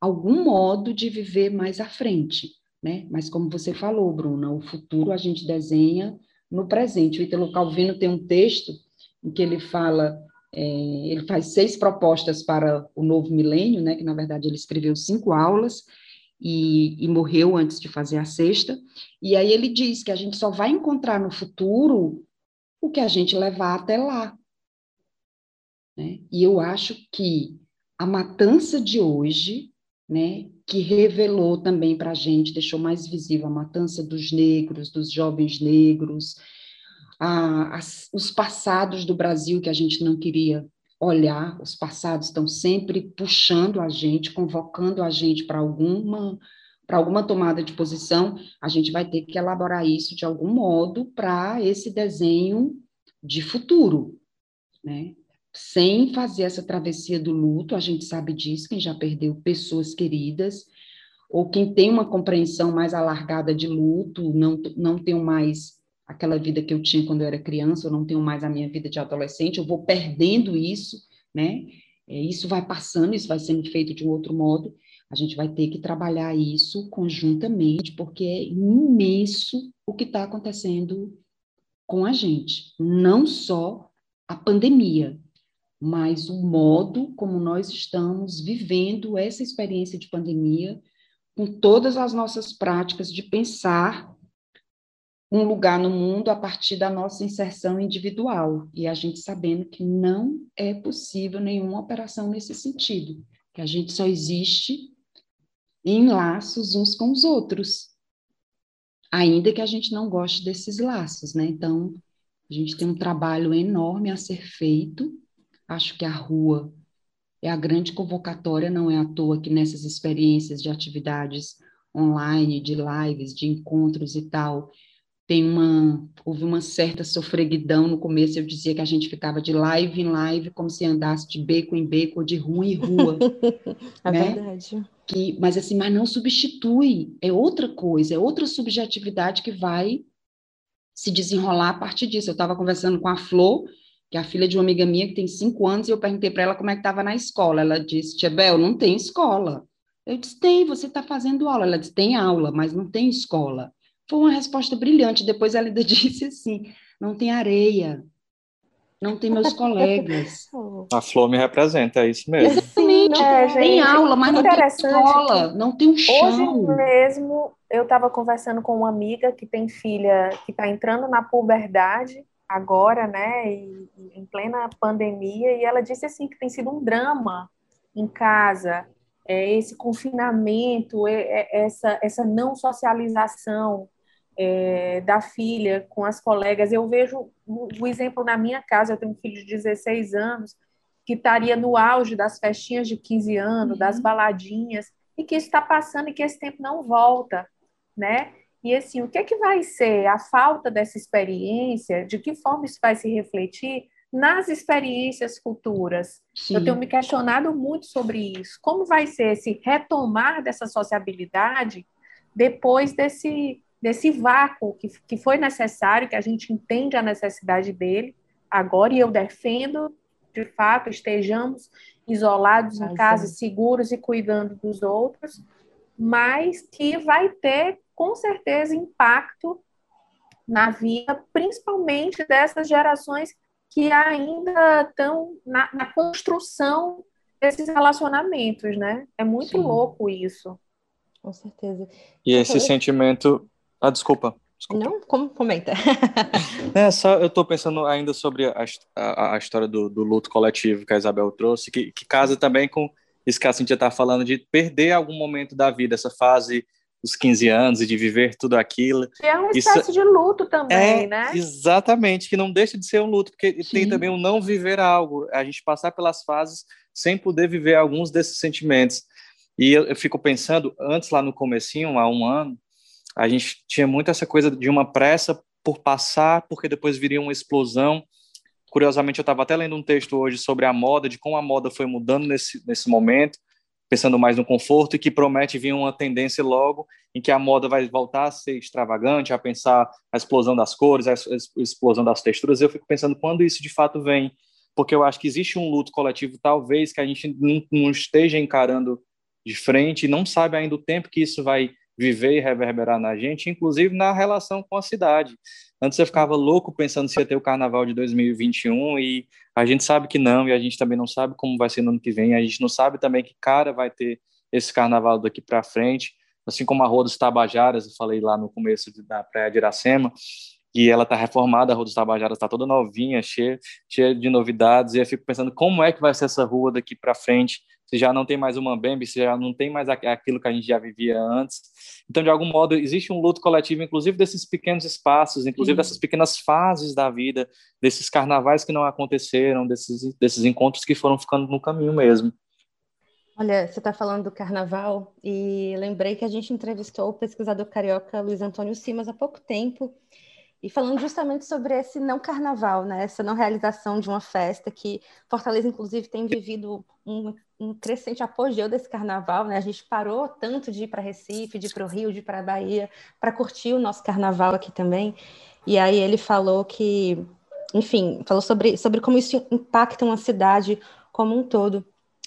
algum modo de viver mais à frente, né? Mas como você falou, Bruna, o futuro a gente desenha no presente. O Italo Calvino tem um texto em que ele fala é, ele faz seis propostas para o novo milênio, né, que na verdade ele escreveu cinco aulas e, e, morreu antes de fazer a sexta. E aí ele diz que a gente só vai encontrar no futuro o que a gente levar até lá. Né? E eu acho que a matança de hoje, né, que revelou também para a gente, deixou mais visível a matança dos negros, dos jovens negros, a, as, os passados do Brasil que a gente não queria olhar, os passados estão sempre puxando a gente, convocando a gente para alguma para alguma tomada de posição, a gente vai ter que elaborar isso de algum modo para esse desenho de futuro, né? Sem fazer essa travessia do luto, a gente sabe disso, quem já perdeu pessoas queridas, ou quem tem uma compreensão mais alargada de luto, não, não tenho mais aquela vida que eu tinha quando eu era criança, eu não tenho mais a minha vida de adolescente, eu vou perdendo isso, né? É, isso vai passando, isso vai sendo feito de um outro modo, a gente vai ter que trabalhar isso conjuntamente, porque é imenso o que está acontecendo com a gente. Não só a pandemia, mas o modo como nós estamos vivendo essa experiência de pandemia, com todas as nossas práticas de pensar um lugar no mundo a partir da nossa inserção individual, e a gente sabendo que não é possível nenhuma operação nesse sentido, que a gente só existe em laços uns com os outros, ainda que a gente não goste desses laços, né? Então, a gente tem um trabalho enorme a ser feito. Acho que a rua é a grande convocatória, não é à toa que nessas experiências de atividades online, de lives, de encontros e tal, tem uma houve uma certa sofreguidão. No começo eu dizia que a gente ficava de live em live como se andasse de beco em beco de rua em rua é né? verdade. Que mas assim mas não substitui é outra coisa é outra subjetividade que vai se desenrolar a partir disso. Eu estava conversando com a Flor que é a filha de uma amiga minha que tem cinco anos e eu perguntei para ela como é que estava na escola ela disse Tia Bel não tem escola eu disse tem você está fazendo aula ela disse tem aula mas não tem escola foi uma resposta brilhante. Depois ela ainda disse assim: não tem areia, não tem meus colegas. A Flor me representa, é isso mesmo. Exatamente. É, gente, tem aula, mas não tem escola, não tem um chão. Hoje mesmo eu estava conversando com uma amiga que tem filha que está entrando na puberdade agora, né, e, em plena pandemia, e ela disse assim que tem sido um drama em casa, é, esse confinamento, é, é, essa, essa não socialização, é, da filha com as colegas. Eu vejo o, o, exemplo na minha casa, eu tenho um filho de 16 anos, que estaria no auge das festinhas de 15 anos, uhum. das baladinhas, e que isso está passando e que esse tempo não volta, né? E assim, o que é que vai ser a falta dessa experiência? De que forma isso vai se refletir nas experiências futuras? Sim. Eu tenho me questionado muito sobre isso. Como vai ser esse retomar dessa sociabilidade depois desse desse vácuo que, que foi necessário, que a gente entende a necessidade dele agora, e eu defendo, de fato, estejamos isolados em casa, seguros e cuidando dos outros, mas que vai ter, com certeza, impacto na vida, principalmente dessas gerações que ainda estão na, na construção desses relacionamentos, né? É muito Sim. louco isso. Com certeza. E esse sentimento ah, desculpa. desculpa. Não, como comenta? é, só eu estou pensando ainda sobre a, a, a história do, do, luto coletivo que a Isabel trouxe, que, que casa também com isso que a Cintia está falando, de perder algum momento da vida, essa fase dos 15 anos e de viver tudo aquilo. É uma espécie isso, de luto também, é, né? Exatamente, que não deixa de ser um luto, porque Sim. tem também o não viver algo, a gente passar pelas fases sem poder viver alguns desses sentimentos. E eu, eu fico pensando, antes lá no comecinho, há um ano, a gente tinha muito essa coisa de uma pressa por passar, porque depois viria uma explosão. Curiosamente, eu estava até lendo um texto hoje sobre a moda, de como a moda foi mudando nesse, nesse momento, pensando mais no conforto, e que promete vir uma tendência logo em que a moda vai voltar a ser extravagante, a pensar a explosão das cores, a explosão das texturas. Eu fico pensando quando isso de fato vem, porque eu acho que existe um luto coletivo, talvez, que a gente não, esteja encarando de frente e não sabe ainda o tempo que isso vai viver e reverberar na gente, inclusive na relação com a cidade. Antes eu ficava louco pensando se ia ter o carnaval de 2021 e a gente sabe que não, e a gente também não sabe como vai ser no ano que vem, a gente não sabe também que cara vai ter esse carnaval daqui para frente, assim como a Rua dos Tabajaras, eu falei lá no começo da Praia de Iracema, e ela está reformada, a Rua dos Tabajaras está toda novinha, cheia, cheia de novidades, e eu fico pensando como é que vai ser essa rua daqui para frente, se já não tem mais o Mambembe, se já não tem mais aquilo que a gente já vivia antes. Então, de algum modo, existe um luto coletivo, inclusive desses pequenos espaços, inclusive dessas pequenas fases da vida, desses carnavais que não aconteceram, desses, desses encontros que foram ficando no caminho mesmo. Olha, você está falando do carnaval e lembrei que a gente entrevistou o pesquisador carioca Luiz Antônio Simas há pouco tempo e falando justamente sobre esse não carnaval, né? essa não realização de uma festa que Fortaleza, inclusive, tem vivido um, um crescente apogeu desse carnaval. Né? A gente parou tanto de ir para Recife, de ir para o Rio, de ir para a Bahia, para curtir o nosso carnaval aqui também. E aí ele falou que, enfim, falou sobre, sobre como isso impacta uma cidade como um todo.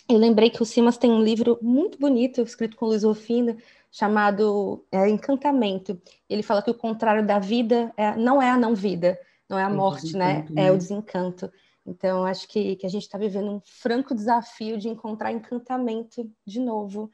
Eu lembrei que o Simas tem um livro muito bonito, escrito com Luiz Rufino, chamado é, Encantamento. Ele fala que o contrário da vida é, não é a não-vida, não é a é morte, né? né? É o desencanto. Então, acho que, que a gente está vivendo um franco desafio de encontrar encantamento de novo,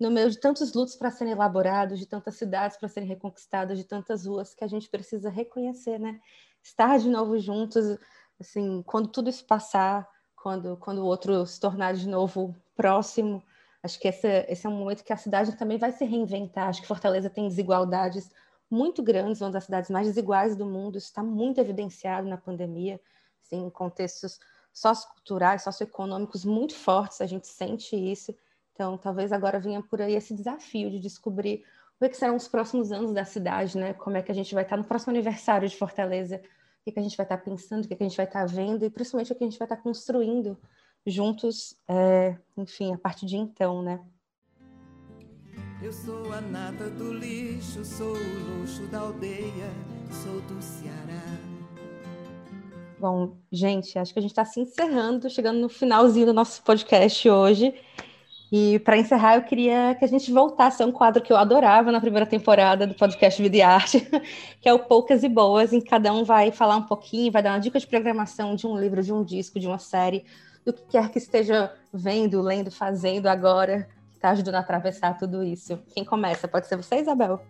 no meio de tantos lutos para serem elaborados, de tantas cidades para serem reconquistadas, de tantas ruas que a gente precisa reconhecer, né? Estar de novo juntos, assim, quando tudo isso passar, quando, quando o outro se tornar de novo próximo. Acho que esse, esse é um momento que a cidade também vai se reinventar. Acho que Fortaleza tem desigualdades muito grandes, uma das cidades mais desiguais do mundo. Isso está muito evidenciado na pandemia, assim, em contextos socioculturais, socioeconômicos muito fortes, a gente sente isso. Então, talvez agora venha por aí esse desafio de descobrir o que serão os próximos anos da cidade, né? Como é que a gente vai estar no próximo aniversário de Fortaleza, o que, a gente vai estar pensando, o que, a gente vai estar vendo e principalmente o que a gente vai estar construindo juntos, é, enfim, a partir de então, né? Eu sou a nata do lixo, sou o luxo da aldeia, sou do Ceará. Bom, gente, acho que a gente está se encerrando, chegando no finalzinho do nosso podcast hoje. E para encerrar, eu queria que a gente voltasse a um quadro que eu adorava na primeira temporada do podcast Vida e Arte, que é o Poucas e Boas, em que cada um vai falar um pouquinho, vai dar uma dica de programação de um livro, de um disco, de uma série, do que quer que esteja vendo, lendo, fazendo agora, que está ajudando a atravessar tudo isso. Quem começa? Pode ser você, Isabel?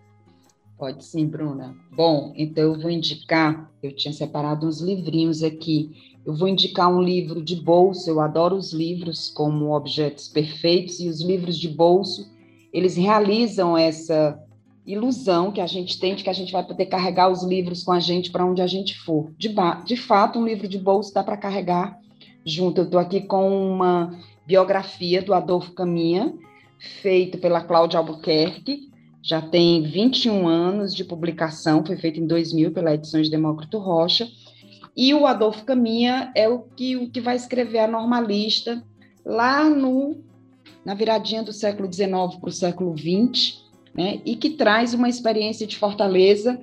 Pode sim, Bruna. Bom, então eu vou indicar, eu tinha separado uns livrinhos aqui eu vou indicar um livro de bolso, eu adoro os livros como objetos perfeitos, e os livros de bolso, eles realizam essa ilusão que a gente tem de que a gente vai poder carregar os livros com a gente para onde a gente for. De, de fato, um livro de bolso dá para carregar junto. Eu estou aqui com uma biografia do Adolfo Caminha, feito pela Cláudia Albuquerque, já tem 21 anos de publicação, foi feito em 2000 pela Edições Demócrito Rocha, e o Adolfo Caminha é o que, o que vai escrever a normalista lá no, na viradinha do século XIX para o século XX, né? e que traz uma experiência de Fortaleza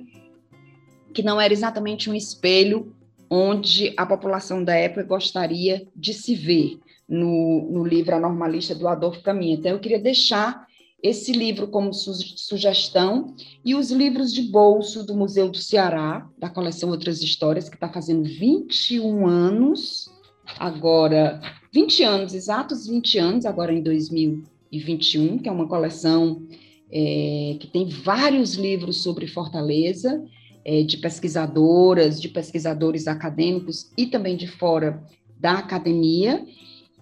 que não era exatamente um espelho onde a população da época gostaria de se ver no, no livro A Normalista do Adolfo Caminha. Então, eu queria deixar esse livro como su sugestão e os livros de bolso do Museu do Ceará, da coleção Outras Histórias, que está fazendo 21 anos, agora, 20 anos, exatos 20 anos, agora em 2021, que é uma coleção é, que tem vários livros sobre Fortaleza, é, de pesquisadoras, de pesquisadores acadêmicos e também de fora da academia,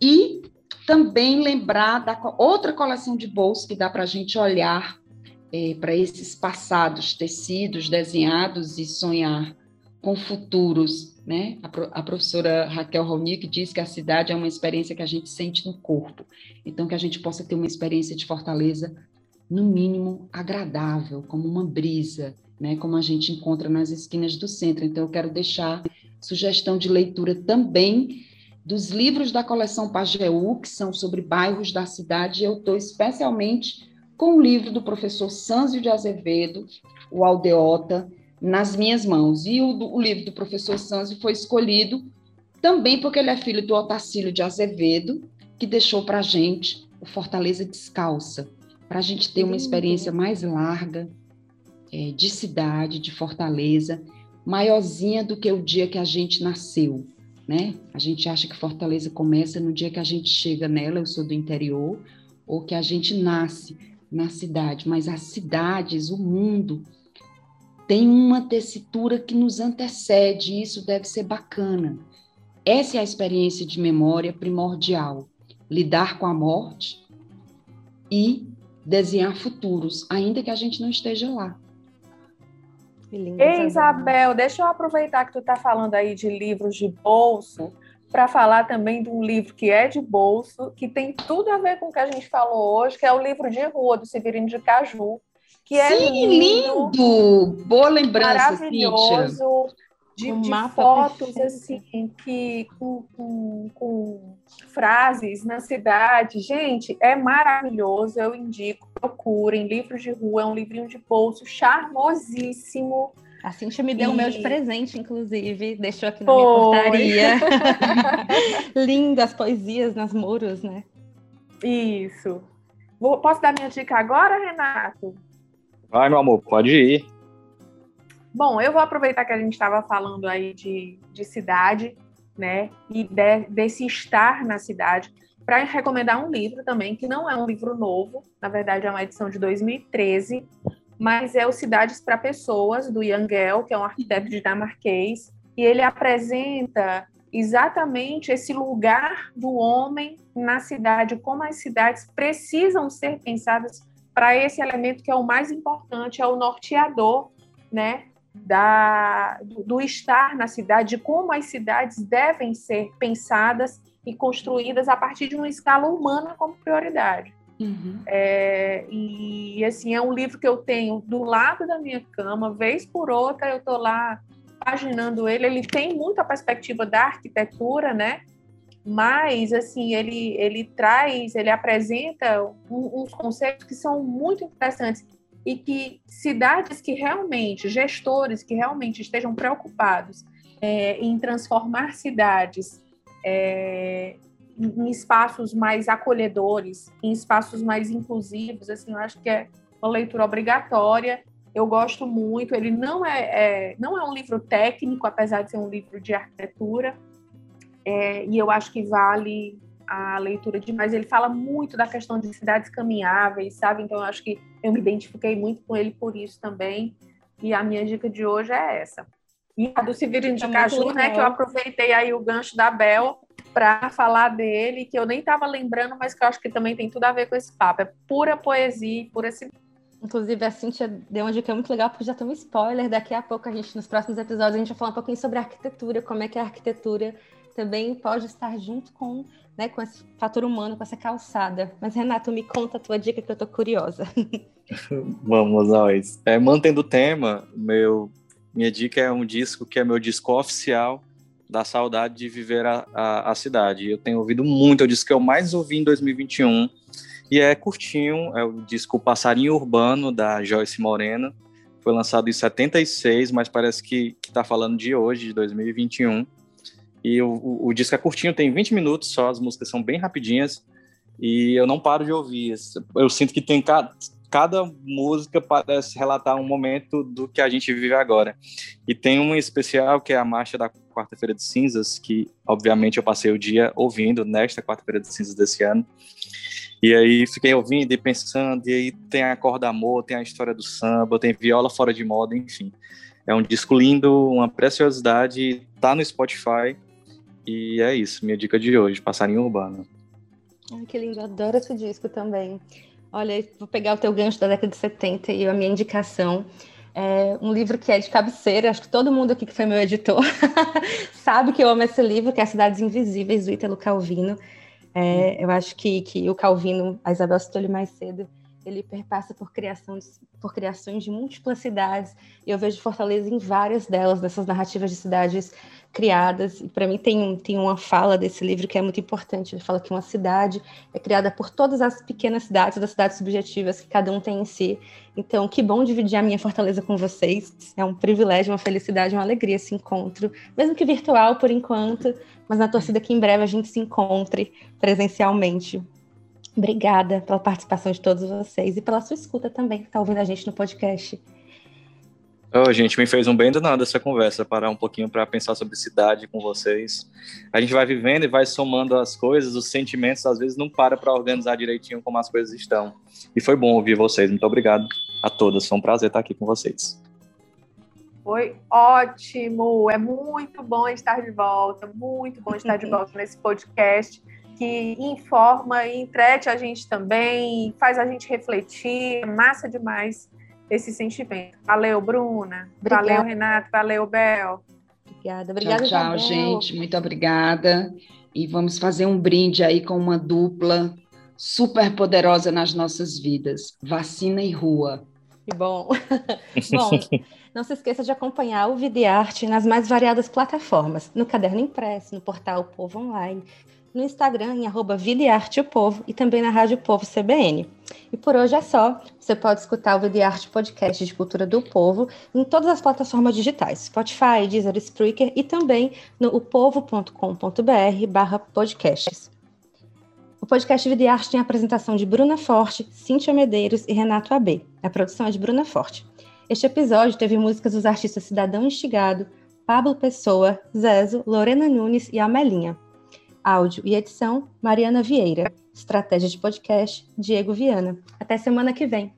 e também lembrar da outra coleção de bolsos que dá para a gente olhar é, para esses passados tecidos, desenhados e sonhar com futuros. Né? A, professora Raquel Romick diz que a cidade é uma experiência que a gente sente no corpo. Então, que a gente possa ter uma experiência de Fortaleza, no mínimo, agradável, como uma brisa, né? como a gente encontra nas esquinas do centro. Então, eu quero deixar sugestão de leitura também dos livros da coleção Pajeú, que são sobre bairros da cidade, eu estou especialmente com o livro do professor Sanzio de Azevedo, o Aldeota, nas minhas mãos. E o, o livro do professor Sanzio foi escolhido também porque ele é filho do Otacílio de Azevedo, que deixou para a gente o Fortaleza Descalça, para a gente ter uma experiência mais larga é, de cidade, de Fortaleza, maiorzinha do que o dia que a gente nasceu né? A gente acha que Fortaleza começa no dia que a gente chega nela, eu sou do interior, ou que a gente nasce na cidade, mas as cidades, o mundo, tem uma tessitura que nos antecede, e isso deve ser bacana. Essa é a experiência de memória primordial. lidar com a morte e desenhar futuros, ainda que a gente não esteja lá. Ei, Isabel, deixa eu aproveitar que tu está falando aí de livros de bolso para falar também de um livro que é de bolso, que tem tudo a ver com o que a gente falou hoje, que é o livro de rua do Severino de Caju, que é Sim, lindo, lindo. boa lembrança, maravilhoso. Cíntia de, um de fotos perfeito. assim que com, com, com, frases na cidade. Gente, é maravilhoso. Eu indico, procurem. Livro de rua, é um livrinho de bolso charmosíssimo. A Cintia me deu o meu de presente, inclusive, deixou aqui na Foi. minha portaria. Lindo, as poesias nas muros, né? Isso. Vou, posso dar minha dica agora, Renato? Vai, meu amor, pode ir. Bom, eu vou aproveitar que a gente estava falando aí de, de cidade, né, e de, desse estar na cidade, para recomendar um livro também, que não é um livro novo, na verdade é uma edição de 2013, mas é o Cidades para Pessoas, do Yangel, que é um arquiteto dinamarquês, e ele apresenta exatamente esse lugar do homem na cidade, como as cidades precisam ser pensadas para esse elemento que é o mais importante, é o norteador, né, da, do, do estar na cidade, de como as cidades devem ser pensadas e construídas a partir de uma escala humana como prioridade. Uhum. É, e assim é um livro que eu tenho do lado da minha cama, vez por outra eu estou lá paginando ele. Ele tem muita perspectiva da arquitetura, né? Mas assim ele ele traz, ele apresenta um, uns conceitos que são muito interessantes e que cidades que realmente, gestores que realmente estejam preocupados é, em transformar cidades é, em espaços mais acolhedores, em espaços mais inclusivos, assim, eu acho que é uma leitura obrigatória. Eu gosto muito. Ele não é, é não é um livro técnico, apesar de ser um livro de arquitetura, é, e eu acho que vale a leitura demais. Ele fala muito da questão de cidades caminháveis, sabe? Então, eu acho que eu me identifiquei muito com ele por isso também. E a minha dica de hoje é essa. E a do Severino de é Caju, né? Que eu aproveitei aí o gancho da Bel para falar dele, que eu nem estava lembrando, mas que eu acho que também tem tudo a ver com esse papo. É pura poesia, pura Inclusive, a Cintia deu uma dica muito legal, porque já tem um spoiler. Daqui a pouco, a gente, nos próximos episódios, a gente vai falar um pouquinho sobre arquitetura, como é que a arquitetura também pode estar junto com né, com esse fator humano, com essa calçada. Mas, Renato, me conta a tua dica que eu tô curiosa. Vamos nós. É, mantendo o tema, meu, minha dica é um disco que é meu disco oficial da saudade de viver a, a, a cidade. Eu tenho ouvido muito, é o disco que eu mais ouvi em 2021 e é curtinho, é o disco Passarinho Urbano, da Joyce Moreno. Foi lançado em 76, mas parece que está falando de hoje, de 2021. E o, o, o, disco é curtinho, tem 20 minutos só, as músicas são bem rapidinhas e eu não paro de ouvir. Eu sinto que tem cada, cada música parece relatar um momento do que a gente vive agora. E tem uma especial que é a Marcha da Quarta-feira de Cinzas, que obviamente eu passei o dia ouvindo nesta Quarta-feira de Cinzas desse ano. E aí fiquei ouvindo e pensando, e aí tem a Corda Amor, tem a história do samba, tem Viola Fora de Moda, enfim. É um disco lindo, uma preciosidade, tá no Spotify, e é isso, minha dica de hoje, Passarinho Urbano. Ai, que lindo, adoro esse disco também. Olha, vou pegar o teu gancho da década de 70 e a minha indicação. É um livro que é de cabeceira, acho que todo mundo aqui que foi meu editor sabe que eu amo esse livro, que é Cidades Invisíveis, do Ítalo Calvino. É, eu acho que, que o Calvino, a Isabel citou ele mais cedo, ele perpassa por, criação de, por criações de múltiplas cidades, e eu vejo Fortaleza em várias delas, dessas narrativas de cidades criadas. E para mim tem, tem uma fala desse livro que é muito importante. Ele fala que uma cidade é criada por todas as pequenas cidades, das cidades subjetivas que cada um tem em si. Então, que bom dividir a minha fortaleza com vocês. É um privilégio, uma felicidade, uma alegria esse encontro, mesmo que virtual por enquanto, mas na torcida que em breve a gente se encontre presencialmente. Obrigada pela participação de todos vocês e pela sua escuta também, que está ouvindo a gente no podcast. Oh, gente, me fez um bem do nada essa conversa, parar um pouquinho para pensar sobre cidade com vocês. A gente vai vivendo e vai somando as coisas, os sentimentos, às vezes não para para organizar direitinho como as coisas estão. E foi bom ouvir vocês. Muito obrigado a todas. Foi um prazer estar aqui com vocês. Foi ótimo. É muito bom estar de volta. Muito bom estar de volta nesse podcast. Que informa e entrete a gente também, faz a gente refletir. É massa demais esse sentimento. Valeu, Bruna. Obrigada. Valeu, Renato. Valeu, Bel. Obrigada. Obrigada, tchau, tchau gente. Muito obrigada. E vamos fazer um brinde aí com uma dupla super poderosa nas nossas vidas. Vacina e rua. Que bom. bom, não se esqueça de acompanhar o Videarte nas mais variadas plataformas, no Caderno Impresso, no portal Povo Online, no Instagram em arroba Videarte o Povo e também na Rádio Povo CBN. E por hoje é só. Você pode escutar o Videarte Podcast de Cultura do Povo em todas as plataformas digitais, Spotify, Deezer, Spreaker e também no upovo.com.br barra podcasts. O podcast Videarte tem a apresentação de Bruna Forte, Cíntia Medeiros e Renato AB. A produção é de Bruna Forte. Este episódio teve músicas dos artistas Cidadão Instigado, Pablo Pessoa, Zezo, Lorena Nunes e Amelinha. Áudio e edição, Mariana Vieira. Estratégia de podcast, Diego Viana. Até semana que vem.